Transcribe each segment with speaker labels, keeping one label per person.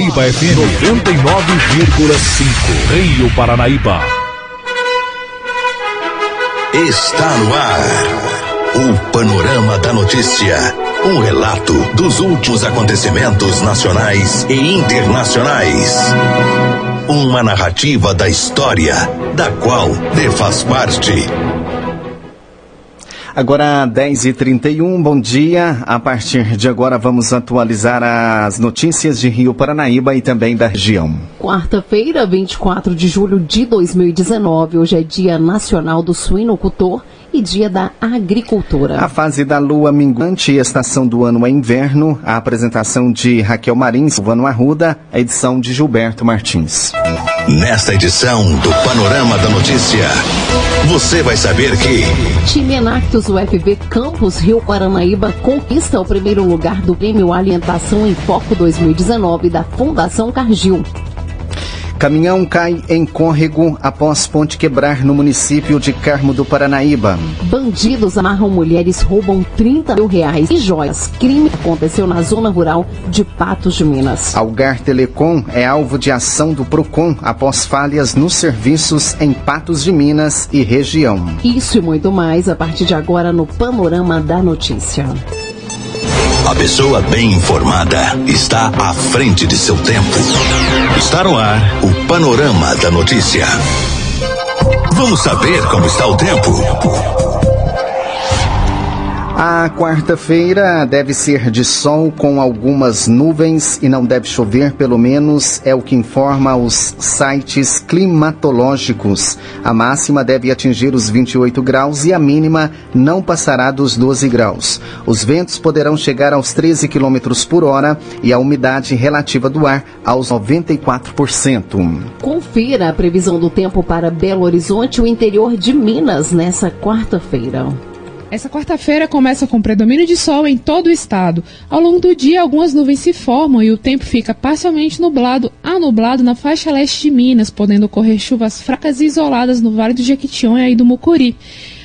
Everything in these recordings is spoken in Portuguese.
Speaker 1: Iba FM 99,5 Rio Paranaíba.
Speaker 2: Está no ar o Panorama da Notícia. Um relato dos últimos acontecimentos nacionais e internacionais. Uma narrativa da história, da qual te faz parte.
Speaker 3: Agora 10h31, bom dia. A partir de agora vamos atualizar as notícias de Rio Paranaíba e também da região.
Speaker 4: Quarta-feira, 24 de julho de 2019, hoje é Dia Nacional do Suinocultor e Dia da Agricultura.
Speaker 3: A fase da lua minguante e estação do ano é inverno. A apresentação de Raquel Marins, Silvano Arruda, a edição de Gilberto Martins.
Speaker 2: Nesta edição do Panorama da Notícia, você vai saber que.
Speaker 4: Time Enactus UFV Campus Rio Paranaíba conquista o primeiro lugar do Prêmio Alimentação em Foco 2019 da Fundação Cargill.
Speaker 3: Caminhão cai em córrego após ponte quebrar no município de Carmo do Paranaíba.
Speaker 4: Bandidos amarram mulheres, roubam 30 mil reais e joias. Crime aconteceu na zona rural de Patos de Minas.
Speaker 3: Algar Telecom é alvo de ação do PROCON após falhas nos serviços em Patos de Minas e região.
Speaker 4: Isso e muito mais a partir de agora no Panorama da Notícia.
Speaker 2: A pessoa bem informada está à frente de seu tempo. Está no ar o Panorama da Notícia. Vamos saber como está o tempo.
Speaker 3: A quarta-feira deve ser de sol com algumas nuvens e não deve chover, pelo menos é o que informa os sites climatológicos. A máxima deve atingir os 28 graus e a mínima não passará dos 12 graus. Os ventos poderão chegar aos 13 quilômetros por hora e a umidade relativa do ar aos 94%.
Speaker 4: Confira a previsão do tempo para Belo Horizonte e o interior de Minas nessa quarta-feira.
Speaker 5: Essa quarta-feira começa com predomínio de sol em todo o estado. Ao longo do dia, algumas nuvens se formam e o tempo fica parcialmente nublado a nublado na faixa leste de Minas, podendo ocorrer chuvas fracas e isoladas no Vale do Jequitinhonha e do Mucuri.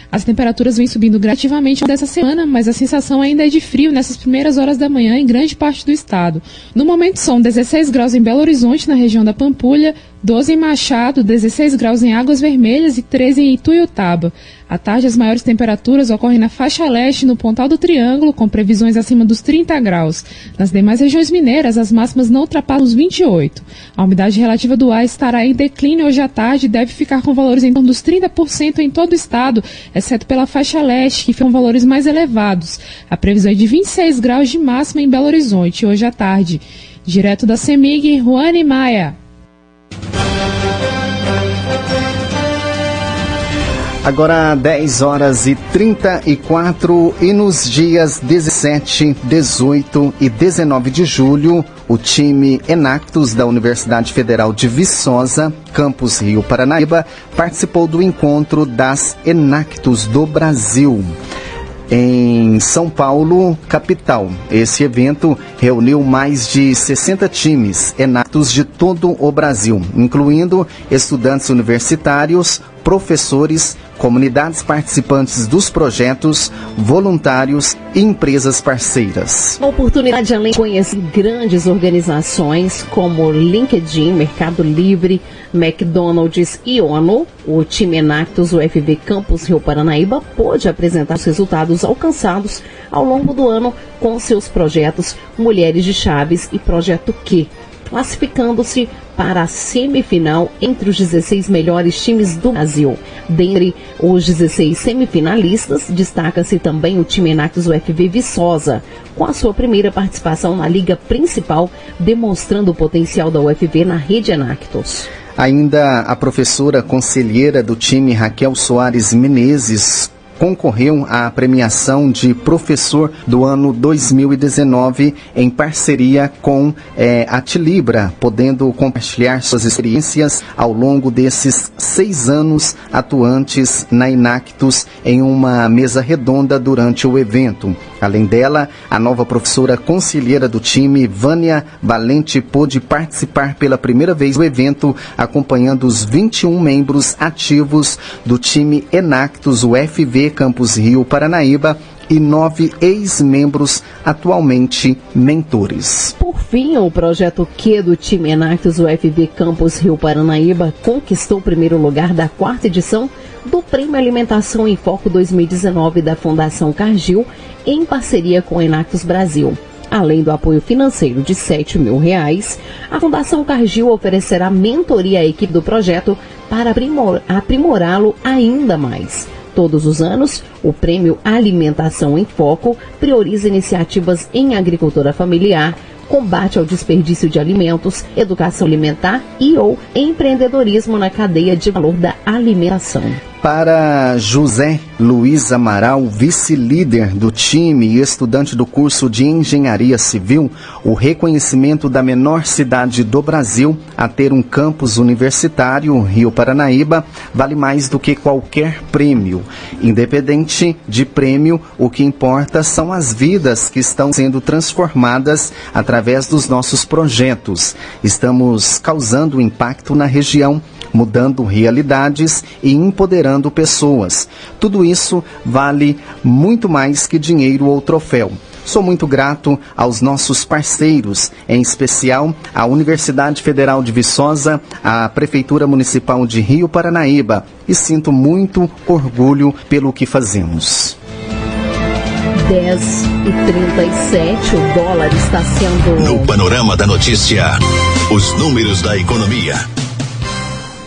Speaker 5: As temperaturas vêm subindo gradativamente dessa semana, mas a sensação ainda é de frio nessas primeiras horas da manhã em grande parte do estado. No momento são 16 graus em Belo Horizonte, na região da Pampulha, 12 em Machado, 16 graus em Águas Vermelhas e 13 em Ituiutaba. À tarde, as maiores temperaturas ocorrem na faixa leste no Pontal do Triângulo, com previsões acima dos 30 graus. Nas demais regiões mineiras, as máximas não ultrapassam os 28. A umidade relativa do ar estará em declínio hoje à tarde e deve ficar com valores em torno dos 30% em todo o estado, exceto pela faixa leste, que ficam valores mais elevados. A previsão é de 26 graus de máxima em Belo Horizonte hoje à tarde. Direto da CEMIG, Juane Maia.
Speaker 3: Agora 10 horas e 34 e nos dias 17, 18 e 19 de julho, o time Enactus da Universidade Federal de Viçosa, campus Rio Paranaíba, participou do encontro das Enactus do Brasil em São Paulo, capital. Esse evento reuniu mais de 60 times enatos de todo o Brasil, incluindo estudantes universitários, professores, comunidades participantes dos projetos, voluntários e empresas parceiras.
Speaker 4: Uma oportunidade além de conhecer grandes organizações como LinkedIn, Mercado Livre, McDonald's e ONU, o time Enactus UFV Campus Rio Paranaíba pôde apresentar os resultados alcançados ao longo do ano com seus projetos Mulheres de Chaves e Projeto Q, classificando-se para a semifinal entre os 16 melhores times do Brasil. Dentre os 16 semifinalistas, destaca-se também o time Enactus UFV Viçosa, com a sua primeira participação na liga principal, demonstrando o potencial da UFV na rede Enactus.
Speaker 3: Ainda a professora conselheira do time Raquel Soares Menezes concorreu à premiação de professor do ano 2019 em parceria com é, a Tilibra, podendo compartilhar suas experiências ao longo desses seis anos atuantes na Inactus em uma mesa redonda durante o evento. Além dela, a nova professora conselheira do time, Vânia Valente, pôde participar pela primeira vez do evento, acompanhando os 21 membros ativos do time Enactus UFV Campus Rio Paranaíba e nove ex-membros atualmente mentores.
Speaker 4: Por fim, o projeto Q do time Enactus UFV Campus Rio Paranaíba conquistou o primeiro lugar da quarta edição do Prêmio Alimentação em Foco 2019 da Fundação Cargill, em parceria com Enactus Brasil. Além do apoio financeiro de 7 mil reais, a Fundação Cargill oferecerá mentoria à equipe do projeto para aprimorá-lo ainda mais. Todos os anos, o Prêmio Alimentação em Foco prioriza iniciativas em agricultura familiar, combate ao desperdício de alimentos, educação alimentar e ou empreendedorismo na cadeia de valor da alimentação.
Speaker 3: Para José Luiz Amaral, vice-líder do time e estudante do curso de Engenharia Civil, o reconhecimento da menor cidade do Brasil a ter um campus universitário, Rio Paranaíba, vale mais do que qualquer prêmio. Independente de prêmio, o que importa são as vidas que estão sendo transformadas através dos nossos projetos. Estamos causando impacto na região mudando realidades e empoderando pessoas. Tudo isso vale muito mais que dinheiro ou troféu. Sou muito grato aos nossos parceiros, em especial à Universidade Federal de Viçosa, à Prefeitura Municipal de Rio Paranaíba, e sinto muito orgulho pelo que fazemos.
Speaker 4: 10 e 37, o dólar está sendo.
Speaker 2: No panorama da notícia, os números da economia.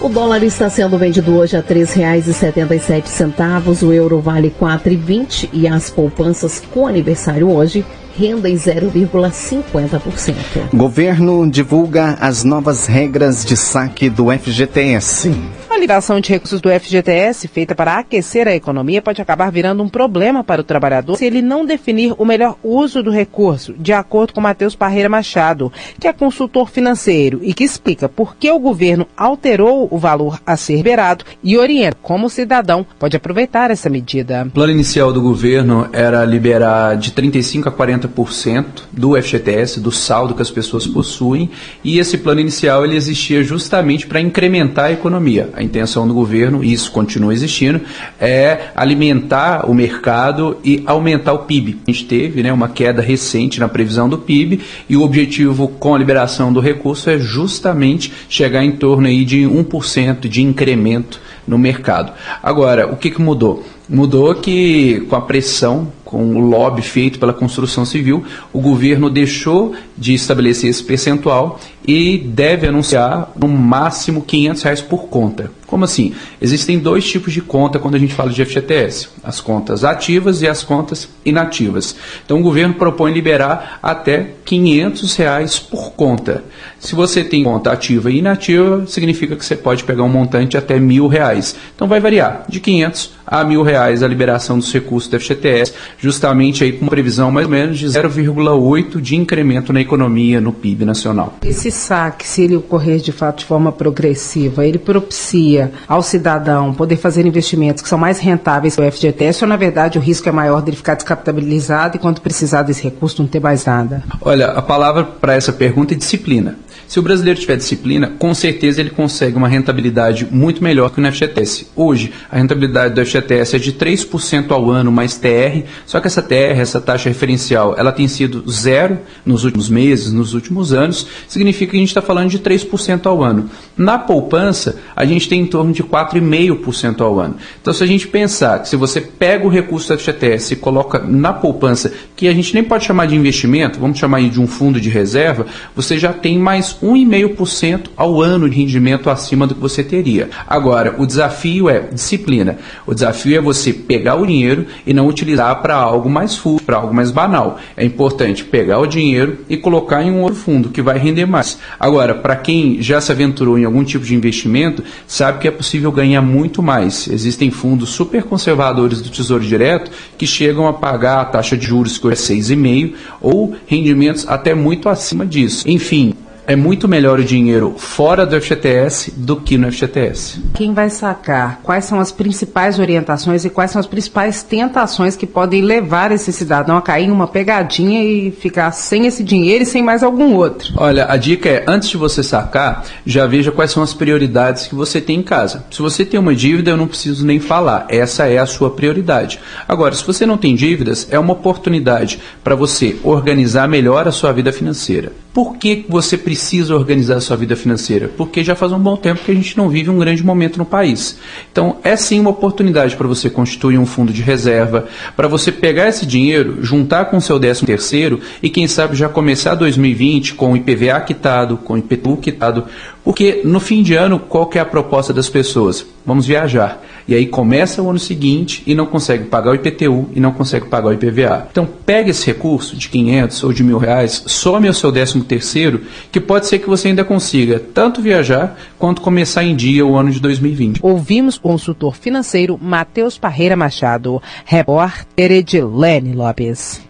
Speaker 4: O dólar está sendo vendido hoje a R$ 3,77. O euro vale R$ 4,20 e as poupanças com aniversário hoje rendem 0,50%.
Speaker 3: Governo divulga as novas regras de saque do FGTS.
Speaker 1: Liberação de recursos do FGTS, feita para aquecer a economia, pode acabar virando um problema para o trabalhador se ele não definir o melhor uso do recurso, de acordo com Matheus Parreira Machado, que é consultor financeiro e que explica por que o governo alterou o valor a ser liberado e orienta como o cidadão pode aproveitar essa medida.
Speaker 6: O plano inicial do governo era liberar de 35% a 40% do FGTS, do saldo que as pessoas possuem, e esse plano inicial ele existia justamente para incrementar a economia a intenção do governo, e isso continua existindo, é alimentar o mercado e aumentar o PIB. A gente teve né, uma queda recente na previsão do PIB e o objetivo com a liberação do recurso é justamente chegar em torno aí de 1% de incremento no mercado. Agora, o que, que mudou? Mudou que com a pressão com o lobby feito pela construção civil, o governo deixou de estabelecer esse percentual e deve anunciar no máximo 500 reais por conta. Como assim? Existem dois tipos de conta quando a gente fala de FGTS: as contas ativas e as contas inativas. Então o governo propõe liberar até 500 reais por conta. Se você tem conta ativa e inativa, significa que você pode pegar um montante até mil reais. Então vai variar de 500 a mil reais a liberação dos recursos do FGTS, justamente aí com uma previsão mais ou menos de 0,8 de incremento na economia, no PIB nacional.
Speaker 1: Esse saque, se ele ocorrer de fato de forma progressiva, ele propicia ao cidadão poder fazer investimentos que são mais rentáveis que o FGTS ou, na verdade, o risco é maior dele ficar descapitalizado e quando precisar desse recurso não ter mais nada?
Speaker 6: Olha, a palavra para essa pergunta é disciplina. Se o brasileiro tiver disciplina, com certeza ele consegue uma rentabilidade muito melhor que no FGTS. Hoje, a rentabilidade do FGTS é de 3% ao ano mais TR, só que essa TR, essa taxa referencial, ela tem sido zero nos últimos meses, nos últimos anos, significa que a gente está falando de 3% ao ano. Na poupança, a gente tem em torno de 4,5% ao ano. Então, se a gente pensar que se você pega o recurso do FGTS e coloca na poupança, que a gente nem pode chamar de investimento, vamos chamar de um fundo de reserva, você já tem mais 1,5% ao ano de rendimento acima do que você teria. Agora, o desafio é disciplina. O desafio é você pegar o dinheiro e não utilizar para algo mais fútil, para algo mais banal. É importante pegar o dinheiro e colocar em um outro fundo que vai render mais. Agora, para quem já se aventurou em algum tipo de investimento, sabe que é possível ganhar muito mais. Existem fundos super conservadores do Tesouro Direto que chegam a pagar a taxa de juros que é 6,5 ou rendimentos até muito acima disso. Enfim, é muito melhor o dinheiro fora do FGTS do que no FGTS.
Speaker 1: Quem vai sacar? Quais são as principais orientações e quais são as principais tentações que podem levar esse cidadão a cair em uma pegadinha e ficar sem esse dinheiro e sem mais algum outro?
Speaker 6: Olha, a dica é, antes de você sacar, já veja quais são as prioridades que você tem em casa. Se você tem uma dívida, eu não preciso nem falar. Essa é a sua prioridade. Agora, se você não tem dívidas, é uma oportunidade para você organizar melhor a sua vida financeira. Por que você precisa organizar a sua vida financeira? Porque já faz um bom tempo que a gente não vive um grande momento no país. Então, é sim uma oportunidade para você constituir um fundo de reserva, para você pegar esse dinheiro, juntar com o seu décimo terceiro e, quem sabe, já começar 2020 com o IPVA quitado, com o IPTU quitado, porque no fim de ano, qual que é a proposta das pessoas? Vamos viajar. E aí começa o ano seguinte e não consegue pagar o IPTU e não consegue pagar o IPVA. Então pega esse recurso de 500 ou de mil reais, some ao seu décimo terceiro, que pode ser que você ainda consiga tanto viajar quanto começar em dia o ano de 2020.
Speaker 1: Ouvimos o consultor financeiro Matheus Parreira Machado, repórter Edilene Lopes.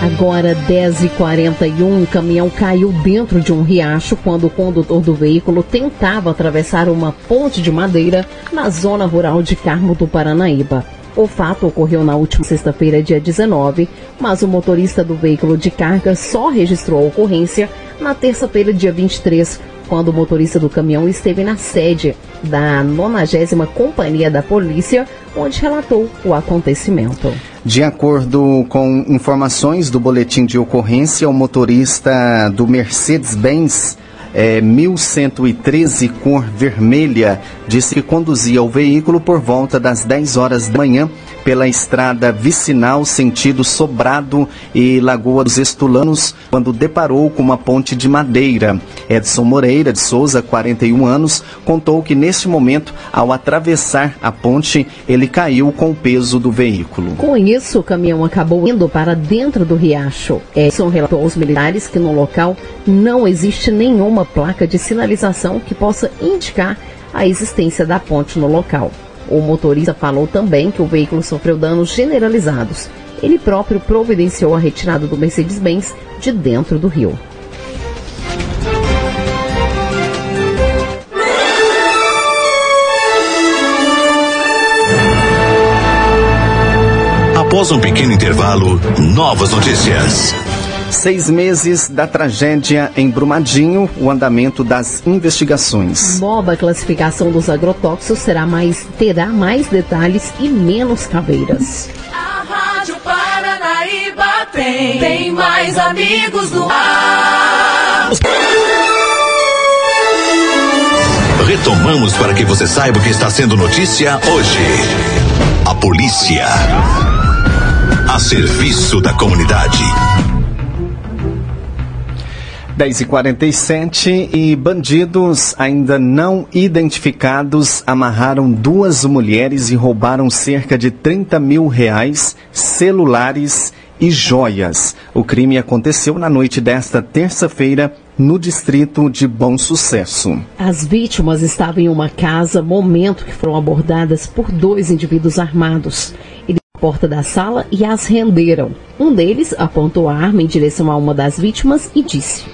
Speaker 4: Agora 10h41, um caminhão caiu dentro de um riacho quando o condutor do veículo tentava atravessar uma ponte de madeira na zona rural de Carmo do Paranaíba. O fato ocorreu na última sexta-feira, dia 19, mas o motorista do veículo de carga só registrou a ocorrência na terça-feira, dia 23, quando o motorista do caminhão esteve na sede da 90 Companhia da Polícia, onde relatou o acontecimento.
Speaker 3: De acordo com informações do boletim de ocorrência, o motorista do Mercedes-Benz é, 1113 cor vermelha disse que conduzia o veículo por volta das 10 horas da manhã pela estrada vicinal sentido Sobrado e Lagoa dos Estulanos, quando deparou com uma ponte de madeira. Edson Moreira de Souza, 41 anos, contou que neste momento, ao atravessar a ponte, ele caiu com o peso do veículo.
Speaker 4: Com isso, o caminhão acabou indo para dentro do riacho. Edson relatou aos militares que no local não existe nenhuma placa de sinalização que possa indicar a existência da ponte no local. O motorista falou também que o veículo sofreu danos generalizados. Ele próprio providenciou a retirada do Mercedes-Benz de dentro do rio.
Speaker 2: Após um pequeno intervalo, novas notícias.
Speaker 3: Seis meses da tragédia em Brumadinho, o andamento das investigações.
Speaker 4: Nova classificação dos agrotóxicos será mais, terá mais detalhes e menos caveiras.
Speaker 7: A Rádio Paranaíba tem, tem mais amigos no ar.
Speaker 2: Retomamos para que você saiba o que está sendo notícia hoje. A polícia. A serviço da comunidade.
Speaker 3: 10 e 47 e bandidos ainda não identificados amarraram duas mulheres e roubaram cerca de 30 mil reais, celulares e joias. O crime aconteceu na noite desta terça-feira no distrito de Bom Sucesso.
Speaker 4: As vítimas estavam em uma casa, momento que foram abordadas por dois indivíduos armados. Eles porta da sala e as renderam. Um deles apontou a arma em direção a uma das vítimas e disse: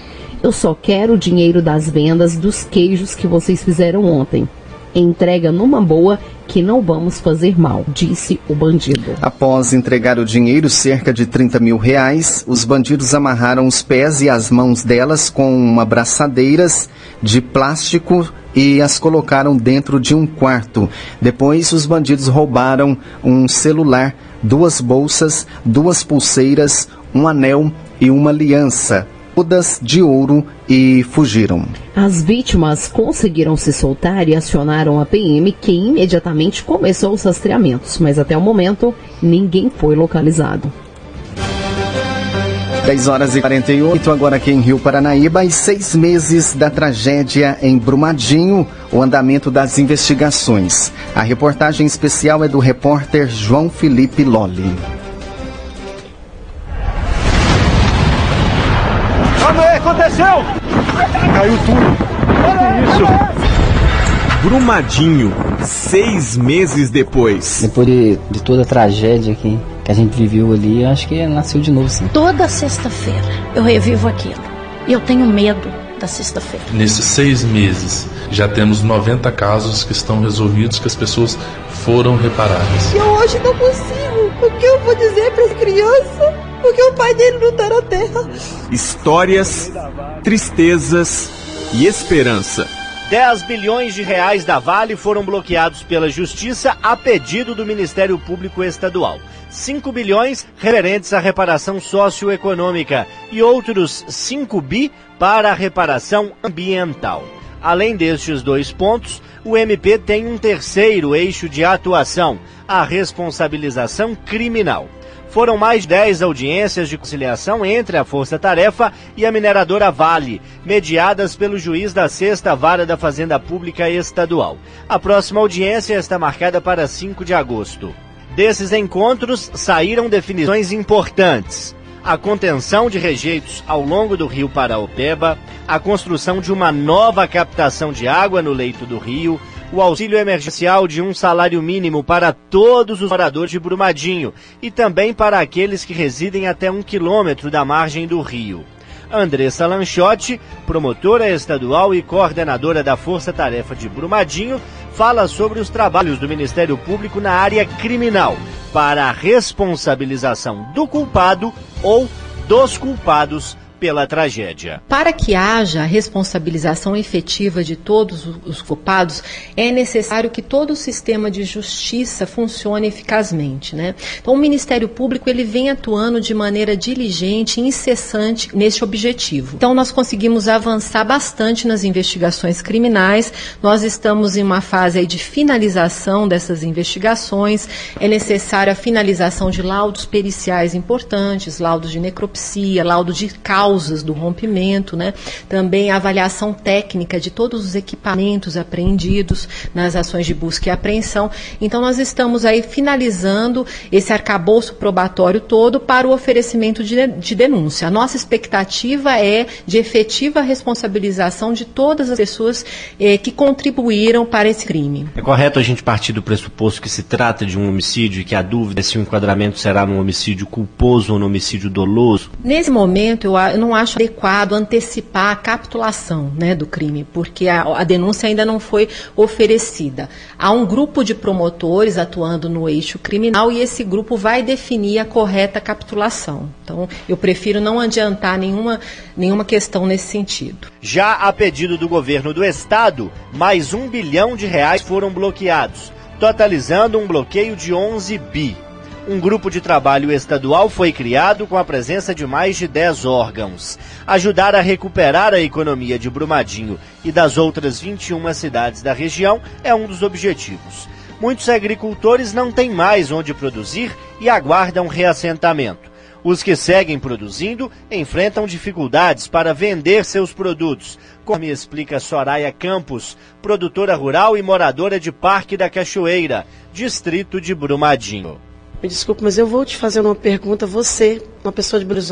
Speaker 4: Eu só quero o dinheiro das vendas dos queijos que vocês fizeram ontem. Entrega numa boa que não vamos fazer mal, disse o bandido.
Speaker 3: Após entregar o dinheiro, cerca de 30 mil reais, os bandidos amarraram os pés e as mãos delas com uma braçadeiras de plástico e as colocaram dentro de um quarto. Depois, os bandidos roubaram um celular, duas bolsas, duas pulseiras, um anel e uma aliança, todas de ouro, e fugiram.
Speaker 4: As vítimas conseguiram se soltar e acionaram a PM, que imediatamente começou os rastreamentos, mas até o momento ninguém foi localizado.
Speaker 3: 10 horas e 48, agora aqui em Rio Paranaíba, e seis meses da tragédia em Brumadinho, o andamento das investigações. A reportagem especial é do repórter João Felipe Lolli.
Speaker 8: Aconteceu? Caiu tudo. Que isso?
Speaker 9: Brumadinho, seis meses depois.
Speaker 10: Depois de, de toda a tragédia que, que a gente viveu ali, acho que nasceu de novo, sim.
Speaker 11: Toda sexta-feira eu revivo aquilo. E eu tenho medo da sexta-feira.
Speaker 12: Nesses seis meses, já temos 90 casos que estão resolvidos, que as pessoas foram reparadas.
Speaker 13: Eu hoje não consigo. O que eu vou dizer para essa criança? Porque o pai dele não está na terra.
Speaker 9: Histórias, tristezas e esperança.
Speaker 14: 10 bilhões de reais da Vale foram bloqueados pela Justiça a pedido do Ministério Público Estadual. 5 bilhões referentes à reparação socioeconômica e outros 5 bi para a reparação ambiental. Além destes dois pontos, o MP tem um terceiro eixo de atuação, a responsabilização criminal. Foram mais 10 audiências de conciliação entre a Força Tarefa e a mineradora Vale, mediadas pelo juiz da Sexta Vara da Fazenda Pública Estadual. A próxima audiência está marcada para 5 de agosto. Desses encontros saíram definições importantes. A contenção de rejeitos ao longo do rio Paraopeba, a construção de uma nova captação de água no leito do rio, o auxílio emergencial de um salário mínimo para todos os moradores de Brumadinho e também para aqueles que residem até um quilômetro da margem do rio. Andressa Lanchotti, promotora estadual e coordenadora da Força Tarefa de Brumadinho, fala sobre os trabalhos do Ministério Público na área criminal para a responsabilização do culpado ou dos culpados pela tragédia.
Speaker 15: Para que haja responsabilização efetiva de todos os culpados, é necessário que todo o sistema de justiça funcione eficazmente, né? Então, o Ministério Público ele vem atuando de maneira diligente e incessante neste objetivo. Então, nós conseguimos avançar bastante nas investigações criminais. Nós estamos em uma fase de finalização dessas investigações. É necessária a finalização de laudos periciais importantes, laudos de necropsia, laudo de causa causas do rompimento, né? Também a avaliação técnica de todos os equipamentos apreendidos nas ações de busca e apreensão. Então nós estamos aí finalizando esse arcabouço probatório todo para o oferecimento de, de denúncia. A nossa expectativa é de efetiva responsabilização de todas as pessoas eh, que contribuíram para esse crime.
Speaker 14: É correto a gente partir do pressuposto que se trata de um homicídio e que a dúvida é se o enquadramento será num homicídio culposo ou no homicídio doloso?
Speaker 15: Nesse momento, eu, eu não acho adequado antecipar a capitulação né, do crime, porque a, a, denúncia ainda não foi oferecida. Há um grupo de promotores atuando no eixo criminal e esse grupo vai definir a correta capitulação. Então, eu prefiro não adiantar nenhuma, nenhuma questão nesse sentido.
Speaker 14: Já a pedido do governo do estado, mais um bilhão de reais foram bloqueados, totalizando um bloqueio de 11 bi um grupo de trabalho estadual foi criado com a presença de mais de 10 órgãos. Ajudar a recuperar a economia de Brumadinho e das outras 21 cidades da região é um dos objetivos. Muitos agricultores não têm mais onde produzir e aguardam reassentamento. Os que seguem produzindo enfrentam dificuldades para vender seus produtos, como explica Soraya Campos, produtora rural e moradora de Parque da Cachoeira, distrito de Brumadinho.
Speaker 16: Me desculpe, mas eu vou te fazer uma pergunta. Você, uma pessoa de Belo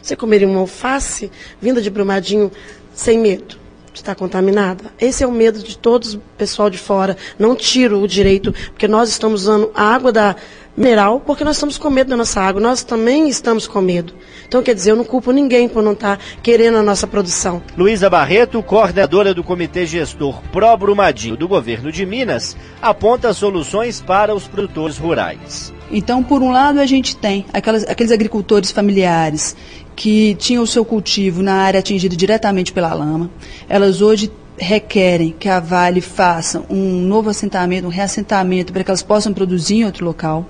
Speaker 16: você comeria uma alface vinda de Brumadinho sem medo? de estar contaminada. Esse é o medo de todos o pessoal de fora. Não tiro o direito, porque nós estamos usando a água da mineral, porque nós estamos com medo da nossa água. Nós também estamos com medo. Então, quer dizer, eu não culpo ninguém por não estar querendo a nossa produção.
Speaker 14: Luísa Barreto, coordenadora do Comitê Gestor Pro Brumadinho do Governo de Minas, aponta soluções para os produtores rurais.
Speaker 17: Então, por um lado, a gente tem aquelas, aqueles agricultores familiares que tinham o seu cultivo na área atingida diretamente pela lama. Elas hoje requerem que a Vale faça um novo assentamento, um reassentamento, para que elas possam produzir em outro local.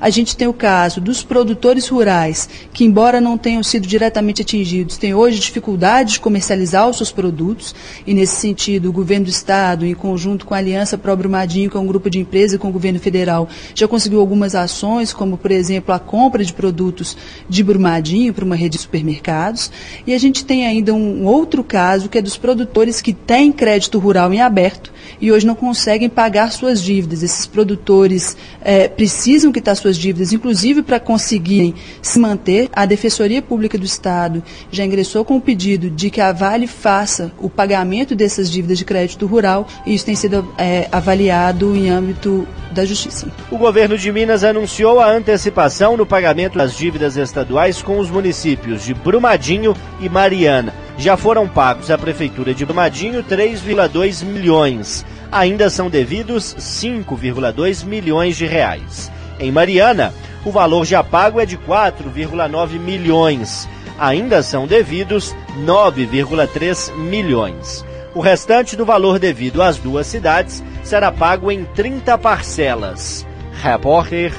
Speaker 17: A gente tem o caso dos produtores rurais, que, embora não tenham sido diretamente atingidos, têm hoje dificuldade de comercializar os seus produtos, e nesse sentido, o governo do Estado, em conjunto com a Aliança Pro Brumadinho, que é um grupo de empresas e com o governo federal, já conseguiu algumas ações, como, por exemplo, a compra de produtos de Brumadinho para uma rede de supermercados. E a gente tem ainda um outro caso, que é dos produtores que têm crédito rural em aberto e hoje não conseguem pagar suas dívidas. Esses produtores é, precisam quitar suas dívidas, inclusive para conseguirem se manter. A Defensoria Pública do Estado já ingressou com o pedido de que a Vale faça o pagamento dessas dívidas de crédito rural e isso tem sido é, avaliado em âmbito da Justiça.
Speaker 14: O governo de Minas anunciou a antecipação no pagamento das dívidas estaduais com os municípios de Brumadinho e Mariana. Já foram pagos à Prefeitura de Brumadinho 3,2 milhões. Ainda são devidos 5,2 milhões de reais. Em Mariana, o valor já pago é de 4,9 milhões. Ainda são devidos 9,3 milhões. O restante do valor devido às duas cidades será pago em 30 parcelas. Repórter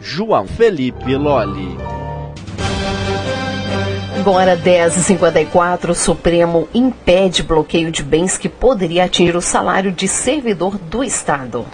Speaker 14: João Felipe Lolli.
Speaker 4: Agora 10h54, o Supremo impede bloqueio de bens que poderia atingir o salário de servidor do Estado.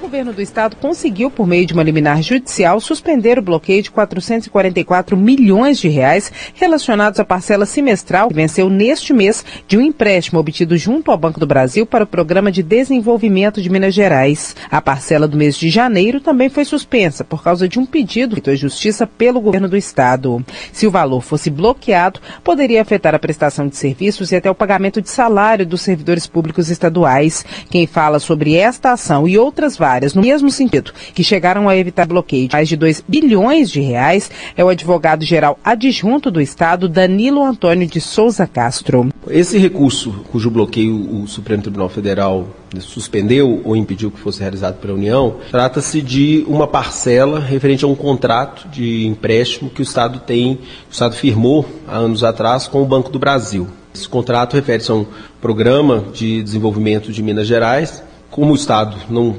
Speaker 1: O governo do estado conseguiu, por meio de uma liminar judicial, suspender o bloqueio de 444 milhões de reais relacionados à parcela semestral que venceu neste mês de um empréstimo obtido junto ao Banco do Brasil para o Programa de Desenvolvimento de Minas Gerais. A parcela do mês de janeiro também foi suspensa por causa de um pedido feito à Justiça pelo governo do estado. Se o valor fosse bloqueado, poderia afetar a prestação de serviços e até o pagamento de salário dos servidores públicos estaduais. Quem fala sobre esta ação e outras várias áreas no mesmo sentido, que chegaram a evitar bloqueio de mais de 2 bilhões de reais, é o advogado-geral adjunto do Estado, Danilo Antônio de Souza Castro.
Speaker 18: Esse recurso, cujo bloqueio o Supremo Tribunal Federal suspendeu ou impediu que fosse realizado pela União, trata-se de uma parcela referente a um contrato de empréstimo que o Estado tem, o Estado firmou há anos atrás com o Banco do Brasil. Esse contrato refere-se a um programa de desenvolvimento de Minas Gerais. Como o Estado não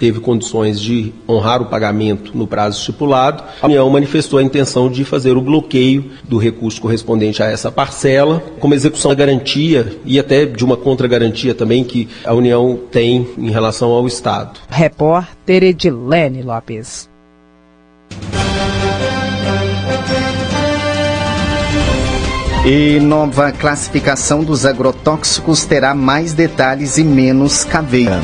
Speaker 18: teve condições de honrar o pagamento no prazo estipulado, a União manifestou a intenção de fazer o bloqueio do recurso correspondente a essa parcela, como execução da garantia e até de uma contragarantia também que a União tem em relação ao Estado.
Speaker 1: Repórter Edilene Lopes.
Speaker 3: E nova classificação dos agrotóxicos terá mais detalhes e menos caveira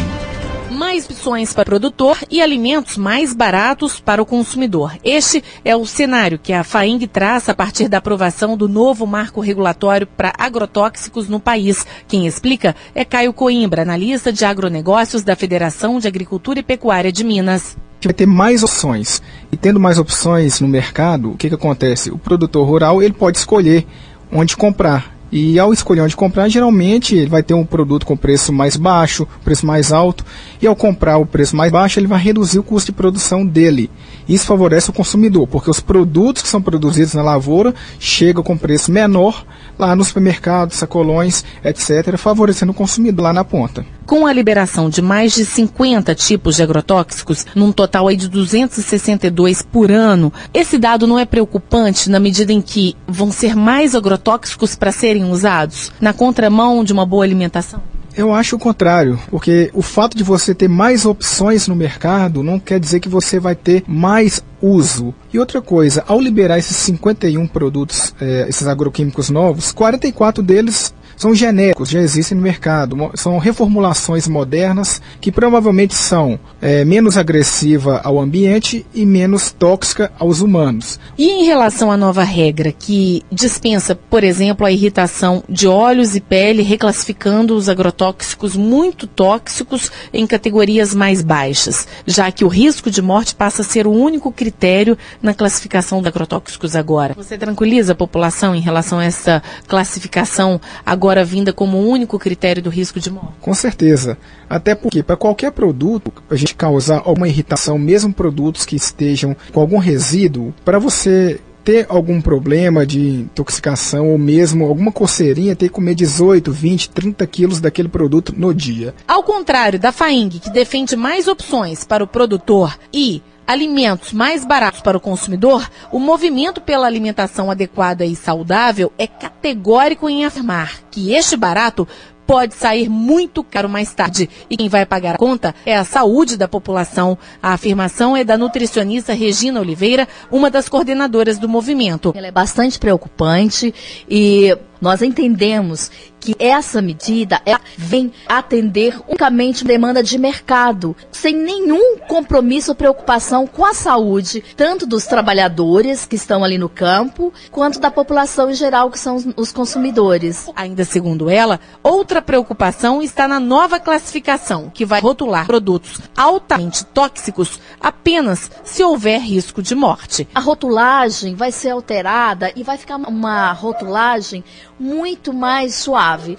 Speaker 19: mais opções para o produtor e alimentos mais baratos para o consumidor. Este é o cenário que a FAING traz a partir da aprovação do novo marco regulatório para agrotóxicos no país. Quem explica é Caio Coimbra, analista de agronegócios da Federação de Agricultura e Pecuária de Minas
Speaker 20: vai ter mais opções. E tendo mais opções no mercado, o que, que acontece? O produtor rural ele pode escolher onde comprar. E ao escolher onde comprar, geralmente ele vai ter um produto com preço mais baixo, preço mais alto, e ao comprar o preço mais baixo, ele vai reduzir o custo de produção dele. Isso favorece o consumidor, porque os produtos que são produzidos na lavoura chegam com preço menor lá nos supermercados, sacolões, etc., favorecendo o consumidor lá na ponta.
Speaker 19: Com a liberação de mais de 50 tipos de agrotóxicos, num total aí de 262 por ano, esse dado não é preocupante na medida em que vão ser mais agrotóxicos para serem usados, na contramão de uma boa alimentação?
Speaker 20: Eu acho o contrário, porque o fato de você ter mais opções no mercado não quer dizer que você vai ter mais uso. E outra coisa, ao liberar esses 51 produtos, eh, esses agroquímicos novos, 44 deles são genéricos, já existem no mercado, são reformulações modernas que provavelmente são é, menos agressiva ao ambiente e menos tóxica aos humanos.
Speaker 19: E em relação à nova regra que dispensa, por exemplo, a irritação de olhos e pele, reclassificando os agrotóxicos muito tóxicos em categorias mais baixas, já que o risco de morte passa a ser o único critério na classificação de agrotóxicos agora. Você tranquiliza a população em relação a essa classificação agora? Agora vinda como o único critério do risco de morte?
Speaker 20: Com certeza. Até porque, para qualquer produto, a gente causar alguma irritação, mesmo produtos que estejam com algum resíduo, para você ter algum problema de intoxicação ou mesmo alguma coceirinha, ter que comer 18, 20, 30 quilos daquele produto no dia.
Speaker 19: Ao contrário da FAING, que defende mais opções para o produtor e alimentos mais baratos para o consumidor, o movimento pela alimentação adequada e saudável é categórico em afirmar que este barato pode sair muito caro mais tarde. E quem vai pagar a conta é a saúde da população. A afirmação é da nutricionista Regina Oliveira, uma das coordenadoras do movimento.
Speaker 21: Ela é bastante preocupante e nós entendemos que essa medida vem atender unicamente demanda de mercado, sem nenhum compromisso ou preocupação com a saúde, tanto dos trabalhadores que estão ali no campo, quanto da população em geral, que são os consumidores.
Speaker 19: Ainda segundo ela, outra preocupação está na nova classificação, que vai rotular produtos altamente tóxicos apenas se houver risco de morte.
Speaker 21: A rotulagem vai ser alterada e vai ficar uma rotulagem muito mais suave.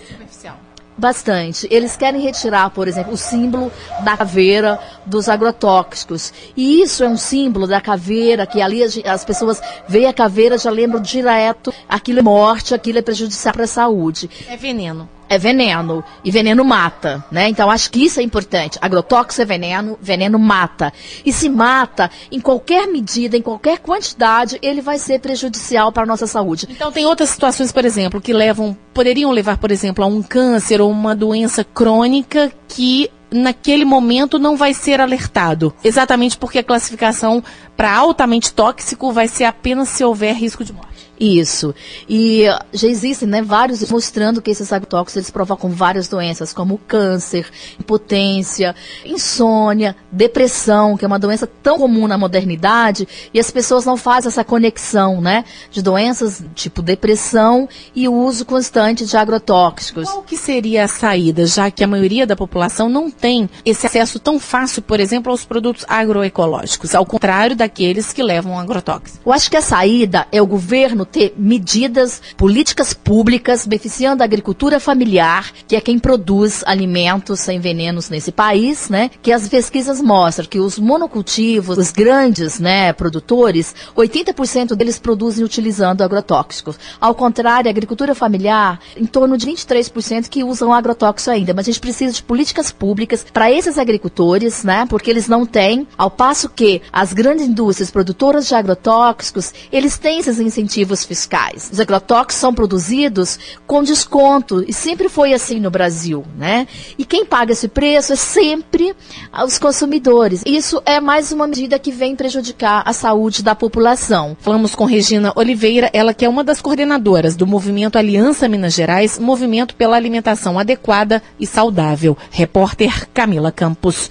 Speaker 21: Bastante. Eles querem retirar, por exemplo, o símbolo da caveira dos agrotóxicos. E isso é um símbolo da caveira, que ali as pessoas veem a caveira já lembram direto, aquilo é morte, aquilo é prejudicial para a saúde.
Speaker 19: É veneno
Speaker 21: é veneno e veneno mata, né? Então acho que isso é importante. Agrotóxico é veneno, veneno mata. E se mata em qualquer medida, em qualquer quantidade, ele vai ser prejudicial para a nossa saúde.
Speaker 19: Então tem outras situações, por exemplo, que levam, poderiam levar, por exemplo, a um câncer ou uma doença crônica que naquele momento não vai ser alertado. Exatamente porque a classificação para altamente tóxico vai ser apenas se houver risco de morte.
Speaker 21: Isso. E já existem né, vários mostrando que esses agrotóxicos eles provocam várias doenças, como câncer, impotência, insônia, depressão, que é uma doença tão comum na modernidade, e as pessoas não fazem essa conexão né, de doenças tipo depressão e o uso constante de agrotóxicos.
Speaker 19: Qual que seria a saída, já que a maioria da população não tem esse acesso tão fácil, por exemplo, aos produtos agroecológicos, ao contrário daqueles que levam agrotóxicos?
Speaker 21: Eu acho que a saída é o governo ter medidas, políticas públicas beneficiando a agricultura familiar, que é quem produz alimentos sem venenos nesse país, né? Que as pesquisas mostram que os monocultivos, os grandes, né, produtores, 80% deles produzem utilizando agrotóxicos. Ao contrário, a agricultura familiar, em torno de 23% que usam agrotóxico ainda, mas a gente precisa de políticas públicas para esses agricultores, né? Porque eles não têm, ao passo que as grandes indústrias produtoras de agrotóxicos, eles têm esses incentivos incentivos fiscais. Os agrotóxicos são produzidos com desconto e sempre foi assim no Brasil, né? E quem paga esse preço é sempre os consumidores. Isso é mais uma medida que vem prejudicar a saúde da população.
Speaker 19: Falamos com Regina Oliveira, ela que é uma das coordenadoras do movimento Aliança Minas Gerais, movimento pela alimentação adequada e saudável. Repórter Camila Campos.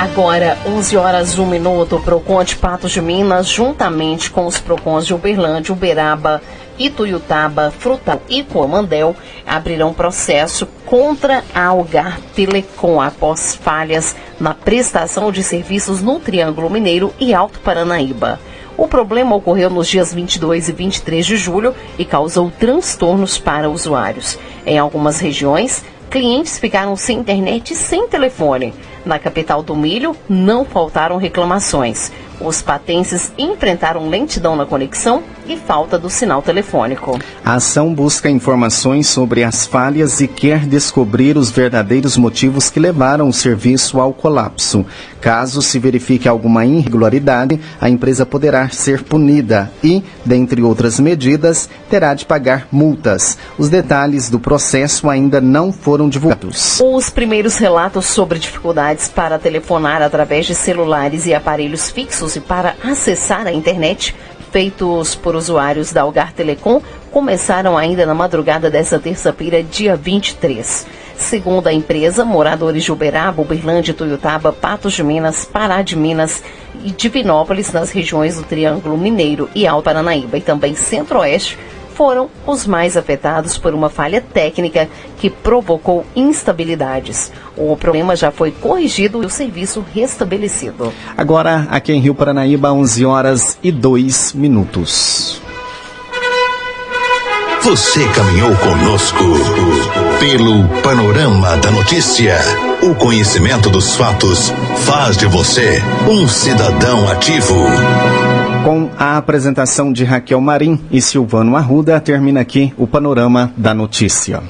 Speaker 4: Agora, 11 horas 1 minuto, o Procon de Patos de Minas, juntamente com os Procons de Uberlândia, Uberaba, Ituiutaba, Frutal e Comandel, abrirão processo contra a Algar Telecom após falhas na prestação de serviços no Triângulo Mineiro e Alto Paranaíba. O problema ocorreu nos dias 22 e 23 de julho e causou transtornos para usuários. Em algumas regiões, clientes ficaram sem internet e sem telefone. Na capital do milho, não faltaram reclamações. Os patenses enfrentaram lentidão na conexão e falta do sinal telefônico.
Speaker 3: A ação busca informações sobre as falhas e quer descobrir os verdadeiros motivos que levaram o serviço ao colapso. Caso se verifique alguma irregularidade, a empresa poderá ser punida e, dentre outras medidas, terá de pagar multas. Os detalhes do processo ainda não foram divulgados.
Speaker 4: Os primeiros relatos sobre dificuldades para telefonar através de celulares e aparelhos fixos e para acessar a internet feitos por usuários da Algar Telecom começaram ainda na madrugada desta terça-feira, dia 23. Segundo a empresa, moradores de Uberaba, Uberlândia, Tuiutaba, Patos de Minas, Pará de Minas e Divinópolis, nas regiões do Triângulo Mineiro e Alto Paranaíba e também Centro-Oeste, foram os mais afetados por uma falha técnica que provocou instabilidades. O problema já foi corrigido e o serviço restabelecido.
Speaker 3: Agora, aqui em Rio Paranaíba, 11 horas e 2 minutos.
Speaker 2: Você caminhou conosco pelo panorama da notícia. O conhecimento dos fatos faz de você um cidadão ativo.
Speaker 3: Com a apresentação de Raquel Marim e Silvano Arruda, termina aqui o panorama da notícia.